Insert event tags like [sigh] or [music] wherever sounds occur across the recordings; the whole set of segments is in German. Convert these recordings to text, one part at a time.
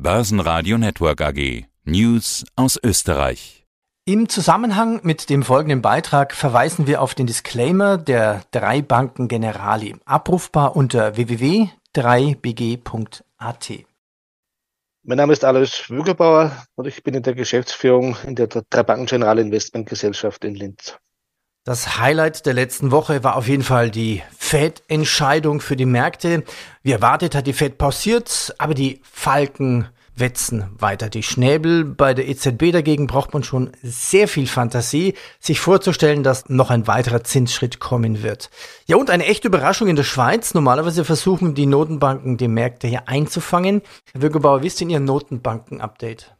Börsenradio Network AG. News aus Österreich. Im Zusammenhang mit dem folgenden Beitrag verweisen wir auf den Disclaimer der drei Banken Generali, abrufbar unter www.3bg.at. Mein Name ist Alois Wügelbauer und ich bin in der Geschäftsführung in der Drei Banken General Investment Gesellschaft in Linz. Das Highlight der letzten Woche war auf jeden Fall die Fed-Entscheidung für die Märkte. Wie erwartet hat die Fed pausiert, aber die Falken wetzen weiter die Schnäbel. Bei der EZB dagegen braucht man schon sehr viel Fantasie, sich vorzustellen, dass noch ein weiterer Zinsschritt kommen wird. Ja, und eine echte Überraschung in der Schweiz. Normalerweise versuchen die Notenbanken die Märkte hier einzufangen. Herr Würgebauer, wie ist denn Ihr Notenbanken-Update?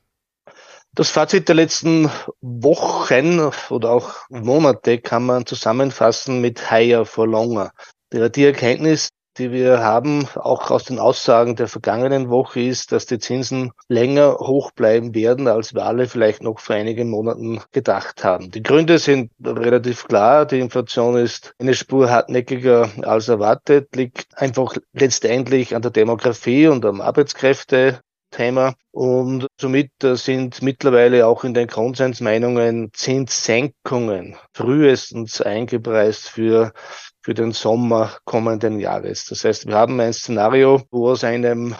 Das Fazit der letzten Wochen oder auch Monate kann man zusammenfassen mit higher for longer. Die Erkenntnis, die wir haben, auch aus den Aussagen der vergangenen Woche, ist, dass die Zinsen länger hoch bleiben werden, als wir alle vielleicht noch vor einigen Monaten gedacht haben. Die Gründe sind relativ klar. Die Inflation ist eine Spur hartnäckiger als erwartet, liegt einfach letztendlich an der Demografie und am Arbeitskräfte Thema. Und somit äh, sind mittlerweile auch in den Konsensmeinungen Zinssenkungen frühestens eingepreist für, für den Sommer kommenden Jahres. Das heißt, wir haben ein Szenario, wo aus einem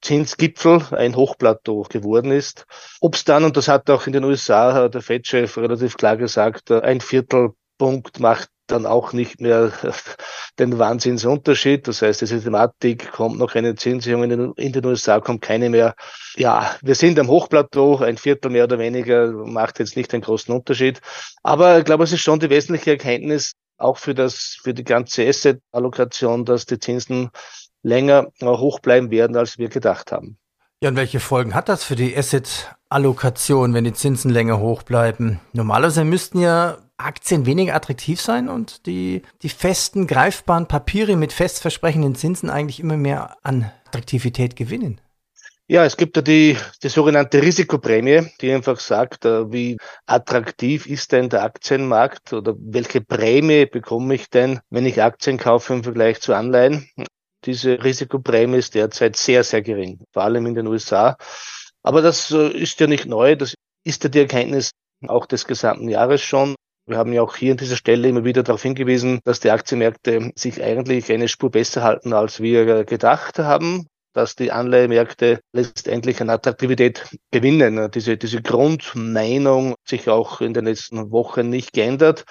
Zinsgipfel ein Hochplateau geworden ist. Ob es dann, und das hat auch in den USA der Fed-Chef relativ klar gesagt, ein Viertelpunkt macht dann auch nicht mehr [laughs] den Wahnsinnsunterschied. Das heißt, diese Thematik kommt noch eine Zinserhöhung in den USA, kommt keine mehr. Ja, wir sind am Hochplateau, ein Viertel mehr oder weniger macht jetzt nicht einen großen Unterschied. Aber ich glaube, es ist schon die wesentliche Erkenntnis, auch für das, für die ganze Asset-Allokation, dass die Zinsen länger hoch bleiben werden, als wir gedacht haben. Ja, und welche Folgen hat das für die Asset-Allokation, wenn die Zinsen länger hoch bleiben? Normalerweise müssten ja Aktien weniger attraktiv sein und die, die festen, greifbaren Papiere mit fest versprechenden Zinsen eigentlich immer mehr an Attraktivität gewinnen. Ja, es gibt ja die, die sogenannte Risikoprämie, die einfach sagt, äh, wie attraktiv ist denn der Aktienmarkt oder welche Prämie bekomme ich denn, wenn ich Aktien kaufe im Vergleich zu Anleihen. Diese Risikoprämie ist derzeit sehr, sehr gering, vor allem in den USA. Aber das äh, ist ja nicht neu, das ist ja die Erkenntnis auch des gesamten Jahres schon. Wir haben ja auch hier an dieser Stelle immer wieder darauf hingewiesen, dass die Aktienmärkte sich eigentlich eine Spur besser halten, als wir gedacht haben dass die Anleihemärkte letztendlich an Attraktivität gewinnen. Diese, diese Grundmeinung hat sich auch in den letzten Wochen nicht geändert.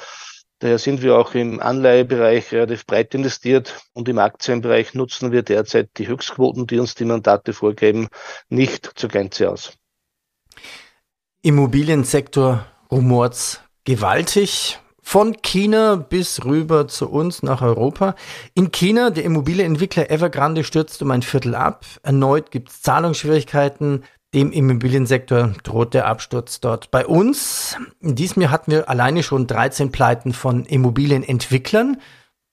Daher sind wir auch im Anleihebereich relativ breit investiert und im Aktienbereich nutzen wir derzeit die Höchstquoten, die uns die Mandate vorgeben, nicht zur Gänze aus. Immobiliensektor rumort's gewaltig. Von China bis rüber zu uns nach Europa. In China, der Immobilienentwickler Evergrande stürzt um ein Viertel ab. Erneut gibt es Zahlungsschwierigkeiten. Dem Immobiliensektor droht der Absturz dort. Bei uns, in diesem Jahr hatten wir alleine schon 13 Pleiten von Immobilienentwicklern.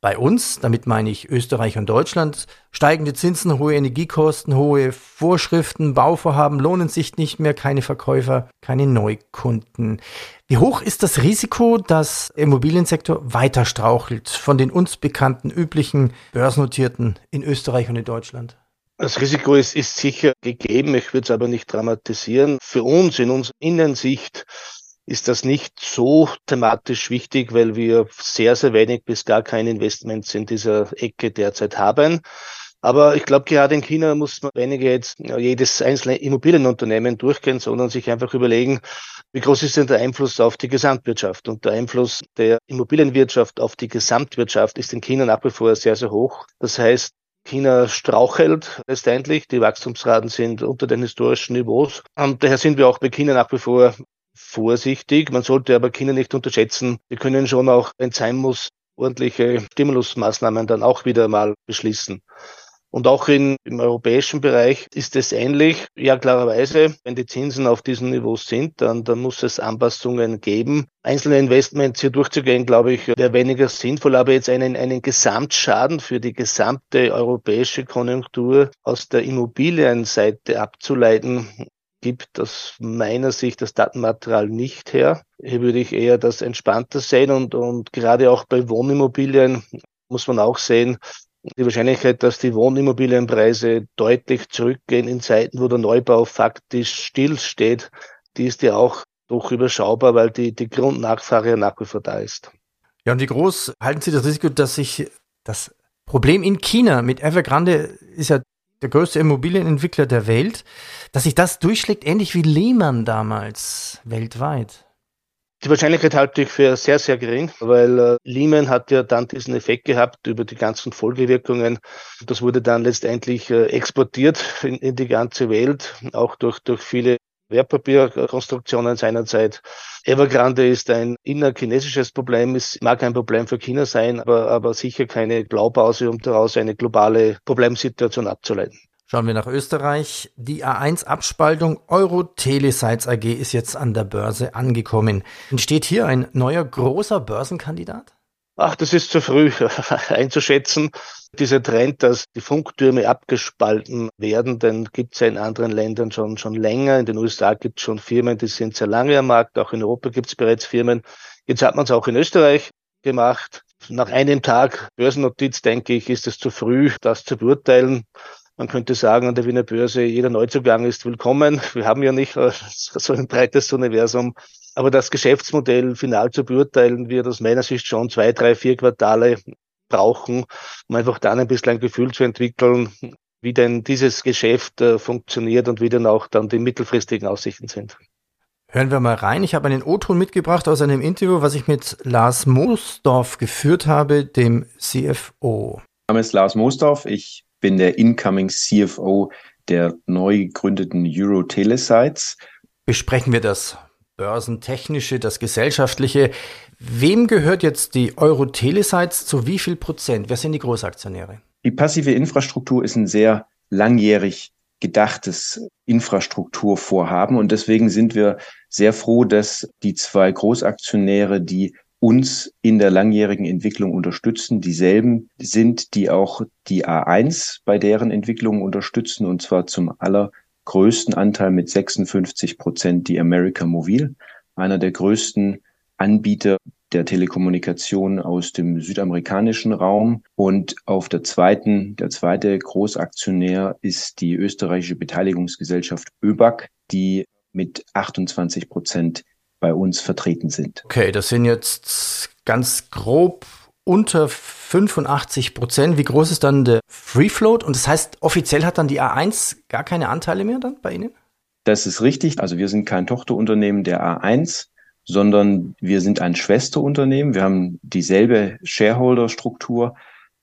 Bei uns, damit meine ich Österreich und Deutschland, steigende Zinsen, hohe Energiekosten, hohe Vorschriften, Bauvorhaben lohnen sich nicht mehr, keine Verkäufer, keine Neukunden. Wie hoch ist das Risiko, dass der Immobiliensektor weiter strauchelt von den uns bekannten üblichen börsennotierten in Österreich und in Deutschland? Das Risiko ist, ist sicher gegeben, ich würde es aber nicht dramatisieren. Für uns in unserer Innensicht ist das nicht so thematisch wichtig, weil wir sehr, sehr wenig bis gar keine Investments in dieser Ecke derzeit haben. Aber ich glaube, gerade in China muss man weniger jetzt jedes einzelne Immobilienunternehmen durchgehen, sondern sich einfach überlegen, wie groß ist denn der Einfluss auf die Gesamtwirtschaft? Und der Einfluss der Immobilienwirtschaft auf die Gesamtwirtschaft ist in China nach wie vor sehr, sehr hoch. Das heißt, China strauchelt letztendlich. Die Wachstumsraten sind unter den historischen Niveaus. Und daher sind wir auch bei China nach wie vor vorsichtig. Man sollte aber China nicht unterschätzen. Wir können schon auch, wenn es sein muss, ordentliche Stimulusmaßnahmen dann auch wieder mal beschließen. Und auch in, im europäischen Bereich ist es ähnlich. Ja, klarerweise, wenn die Zinsen auf diesem Niveau sind, dann, dann muss es Anpassungen geben. Einzelne Investments hier durchzugehen, glaube ich, wäre weniger sinnvoll, aber jetzt einen, einen Gesamtschaden für die gesamte europäische Konjunktur aus der Immobilienseite abzuleiten, gibt aus meiner Sicht das Datenmaterial nicht her. Hier würde ich eher das entspannter sehen und, und gerade auch bei Wohnimmobilien muss man auch sehen, Die Wahrscheinlichkeit, dass die Wohnimmobilienpreise deutlich zurückgehen in Zeiten, wo der Neubau faktisch stillsteht, die ist ja auch doch überschaubar, weil die, die Grundnachfrage ja nach wie vor da ist. Ja, und wie groß halten Sie das Risiko, dass sich das Problem in China mit Evergrande ist ja der größte Immobilienentwickler der Welt, dass sich das durchschlägt, ähnlich wie Lehman damals weltweit? Die Wahrscheinlichkeit halte ich für sehr, sehr gering, weil äh, Lehman hat ja dann diesen Effekt gehabt über die ganzen Folgewirkungen. Das wurde dann letztendlich äh, exportiert in, in die ganze Welt, auch durch, durch viele Wertpapierkonstruktionen seinerzeit. Evergrande ist ein innerchinesisches Problem. Es mag ein Problem für China sein, aber, aber sicher keine Blaupause, um daraus eine globale Problemsituation abzuleiten. Schauen wir nach Österreich. Die A1-Abspaltung Euro Telesites AG ist jetzt an der Börse angekommen. Entsteht hier ein neuer großer Börsenkandidat? Ach, das ist zu früh [laughs] einzuschätzen. Dieser Trend, dass die Funktürme abgespalten werden, den gibt es ja in anderen Ländern schon, schon länger. In den USA gibt es schon Firmen, die sind sehr lange am Markt. Auch in Europa gibt es bereits Firmen. Jetzt hat man es auch in Österreich gemacht. Nach einem Tag Börsennotiz, denke ich, ist es zu früh, das zu beurteilen. Man könnte sagen, an der Wiener Börse, jeder Neuzugang ist willkommen. Wir haben ja nicht [laughs] so ein breites Universum. Aber das Geschäftsmodell final zu beurteilen, wird aus meiner Sicht schon zwei, drei, vier Quartale brauchen, um einfach dann ein bisschen ein Gefühl zu entwickeln, wie denn dieses Geschäft äh, funktioniert und wie dann auch dann die mittelfristigen Aussichten sind. Hören wir mal rein. Ich habe einen O-Ton mitgebracht aus einem Interview, was ich mit Lars Moosdorf geführt habe, dem CFO. Mein Name ist Lars Moosdorf. Ich bin der Incoming CFO der neu gegründeten Euro Telesites. Besprechen wir das Börsentechnische, das Gesellschaftliche. Wem gehört jetzt die Euro Telesites zu wie viel Prozent? Wer sind die Großaktionäre? Die passive Infrastruktur ist ein sehr langjährig gedachtes Infrastrukturvorhaben und deswegen sind wir sehr froh, dass die zwei Großaktionäre, die uns in der langjährigen Entwicklung unterstützen. Dieselben sind, die auch die A1 bei deren Entwicklung unterstützen, und zwar zum allergrößten Anteil mit 56 Prozent die America Mobil, einer der größten Anbieter der Telekommunikation aus dem südamerikanischen Raum. Und auf der zweiten, der zweite Großaktionär ist die österreichische Beteiligungsgesellschaft ÖBAG, die mit 28 Prozent bei uns vertreten sind. Okay, das sind jetzt ganz grob unter 85 Prozent. Wie groß ist dann der Free Float? Und das heißt, offiziell hat dann die A1 gar keine Anteile mehr dann bei Ihnen? Das ist richtig. Also wir sind kein Tochterunternehmen der A1, sondern wir sind ein Schwesterunternehmen. Wir haben dieselbe Shareholder-Struktur.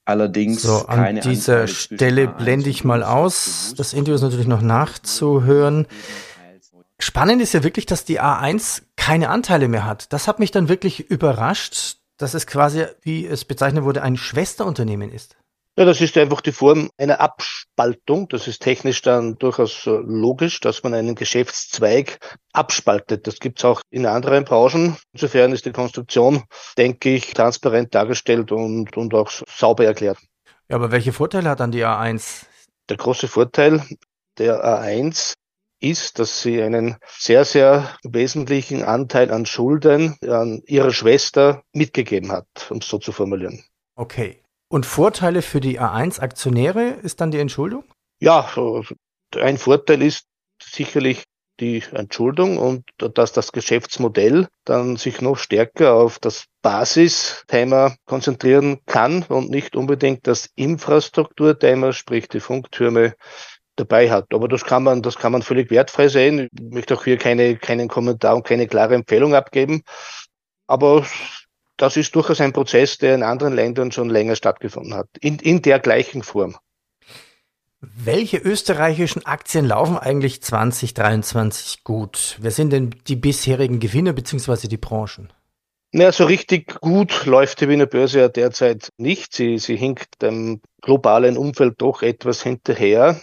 Allerdings so, an dieser Stelle blende ich mal aus. Das Interview ist natürlich noch nachzuhören. Spannend ist ja wirklich, dass die A1 keine Anteile mehr hat. Das hat mich dann wirklich überrascht, dass es quasi, wie es bezeichnet wurde, ein Schwesterunternehmen ist. Ja, das ist einfach die Form einer Abspaltung. Das ist technisch dann durchaus äh, logisch, dass man einen Geschäftszweig abspaltet. Das gibt's auch in anderen Branchen. Insofern ist die Konstruktion, denke ich, transparent dargestellt und, und auch sauber erklärt. Ja, aber welche Vorteile hat dann die A1? Der große Vorteil der A1 ist, dass sie einen sehr, sehr wesentlichen Anteil an Schulden an ihre Schwester mitgegeben hat, um es so zu formulieren. Okay. Und Vorteile für die A1-Aktionäre ist dann die Entschuldung? Ja, ein Vorteil ist sicherlich die Entschuldung und dass das Geschäftsmodell dann sich noch stärker auf das Basisthema konzentrieren kann und nicht unbedingt das Infrastrukturthema, sprich die Funktürme, dabei hat. Aber das kann man, das kann man völlig wertfrei sehen. Ich möchte auch hier keine, keinen Kommentar und keine klare Empfehlung abgeben. Aber das ist durchaus ein Prozess, der in anderen Ländern schon länger stattgefunden hat. In, in der gleichen Form. Welche österreichischen Aktien laufen eigentlich 2023 gut? Wer sind denn die bisherigen Gewinner bzw. die Branchen? Naja, so richtig gut läuft die Wiener Börse ja derzeit nicht. Sie, sie hinkt dem globalen Umfeld doch etwas hinterher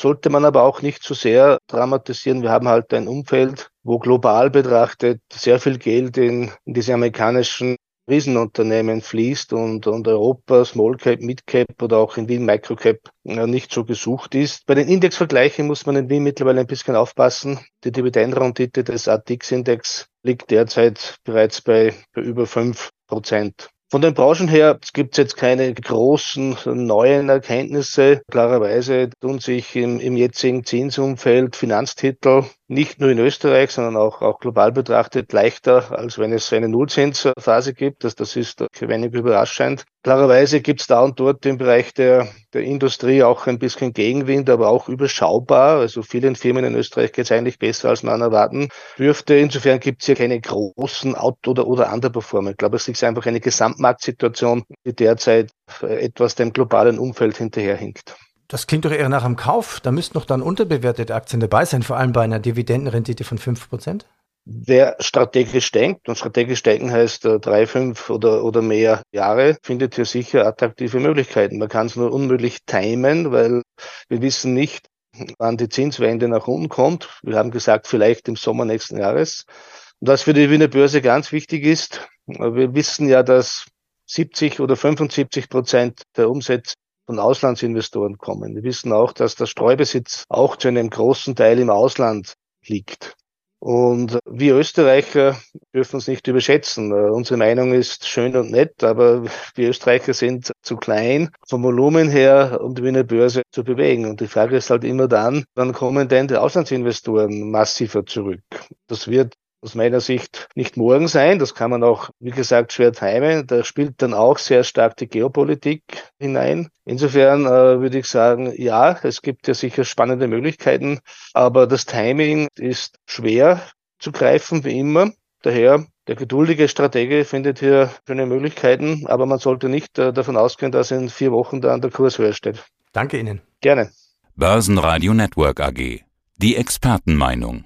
sollte man aber auch nicht zu so sehr dramatisieren. Wir haben halt ein Umfeld, wo global betrachtet sehr viel Geld in, in diese amerikanischen Riesenunternehmen fließt und, und Europa, Small Cap, Mid Cap oder auch in Wien Micro Cap nicht so gesucht ist. Bei den Indexvergleichen muss man in Wien mittlerweile ein bisschen aufpassen. Die Dividendenrendite des ATX-Index liegt derzeit bereits bei, bei über fünf Prozent. Von den Branchen her gibt es jetzt keine großen neuen Erkenntnisse. Klarerweise tun sich im, im jetzigen Zinsumfeld Finanztitel nicht nur in Österreich, sondern auch, auch global betrachtet leichter, als wenn es eine Nullzinsphase gibt. Das, das ist wenig überraschend. Klarerweise gibt es da und dort im Bereich der, der Industrie auch ein bisschen Gegenwind, aber auch überschaubar. Also vielen Firmen in Österreich geht es eigentlich besser, als man erwarten dürfte. Insofern gibt es hier keine großen Out- oder, oder Underperformer. Ich glaube, es ist einfach eine Gesamtmarktsituation, die derzeit etwas dem globalen Umfeld hinterherhinkt. Das klingt doch eher nach einem Kauf. Da müssten doch dann unterbewertete Aktien dabei sein, vor allem bei einer Dividendenrendite von 5%. Wer strategisch denkt, und strategisch denken heißt äh, drei, fünf oder, oder mehr Jahre, findet hier sicher attraktive Möglichkeiten. Man kann es nur unmöglich timen, weil wir wissen nicht, wann die Zinswende nach unten kommt. Wir haben gesagt, vielleicht im Sommer nächsten Jahres. Und was für die Wiener Börse ganz wichtig ist, wir wissen ja, dass 70 oder 75 Prozent der Umsätze von Auslandsinvestoren kommen. Wir wissen auch, dass der Streubesitz auch zu einem großen Teil im Ausland liegt. Und wir Österreicher dürfen uns nicht überschätzen. Unsere Meinung ist schön und nett, aber wir Österreicher sind zu klein vom Volumen her, um die Wiener Börse zu bewegen. Und die Frage ist halt immer dann, wann kommen denn die Auslandsinvestoren massiver zurück? Das wird aus meiner Sicht nicht morgen sein. Das kann man auch, wie gesagt, schwer timen. Da spielt dann auch sehr stark die Geopolitik hinein. Insofern äh, würde ich sagen, ja, es gibt ja sicher spannende Möglichkeiten, aber das Timing ist schwer zu greifen, wie immer. Daher der geduldige Stratege findet hier schöne Möglichkeiten, aber man sollte nicht äh, davon ausgehen, dass in vier Wochen dann der Kurs höher steht. Danke Ihnen. Gerne. Börsenradio Network AG. Die Expertenmeinung.